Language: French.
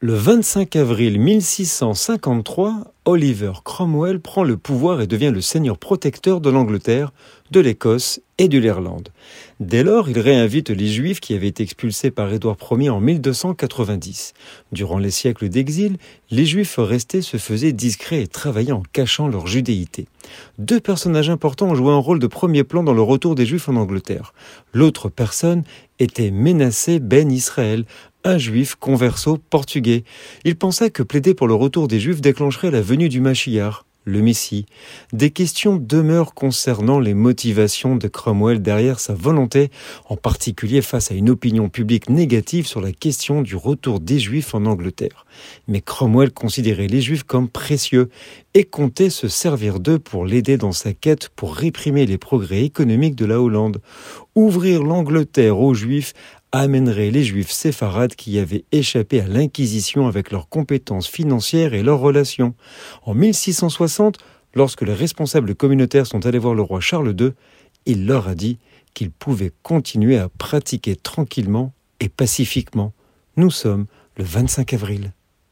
Le 25 avril 1653, Oliver Cromwell prend le pouvoir et devient le seigneur protecteur de l'Angleterre, de l'Écosse et de l'Irlande. Dès lors, il réinvite les Juifs qui avaient été expulsés par Édouard Ier en 1290. Durant les siècles d'exil, les Juifs restés se faisaient discrets et travaillaient en cachant leur judéité. Deux personnages importants ont joué un rôle de premier plan dans le retour des Juifs en Angleterre. L'autre personne était Ménacé Ben Israël, un juif converso portugais. Il pensait que plaider pour le retour des juifs déclencherait la venue du Machiar, le Messie. Des questions demeurent concernant les motivations de Cromwell derrière sa volonté, en particulier face à une opinion publique négative sur la question du retour des Juifs en Angleterre. Mais Cromwell considérait les Juifs comme précieux et comptait se servir d'eux pour l'aider dans sa quête pour réprimer les progrès économiques de la Hollande. Ouvrir l'Angleterre aux Juifs amènerait les juifs séfarades qui avaient échappé à l'Inquisition avec leurs compétences financières et leurs relations. En 1660, lorsque les responsables communautaires sont allés voir le roi Charles II, il leur a dit qu'ils pouvaient continuer à pratiquer tranquillement et pacifiquement. Nous sommes le 25 avril.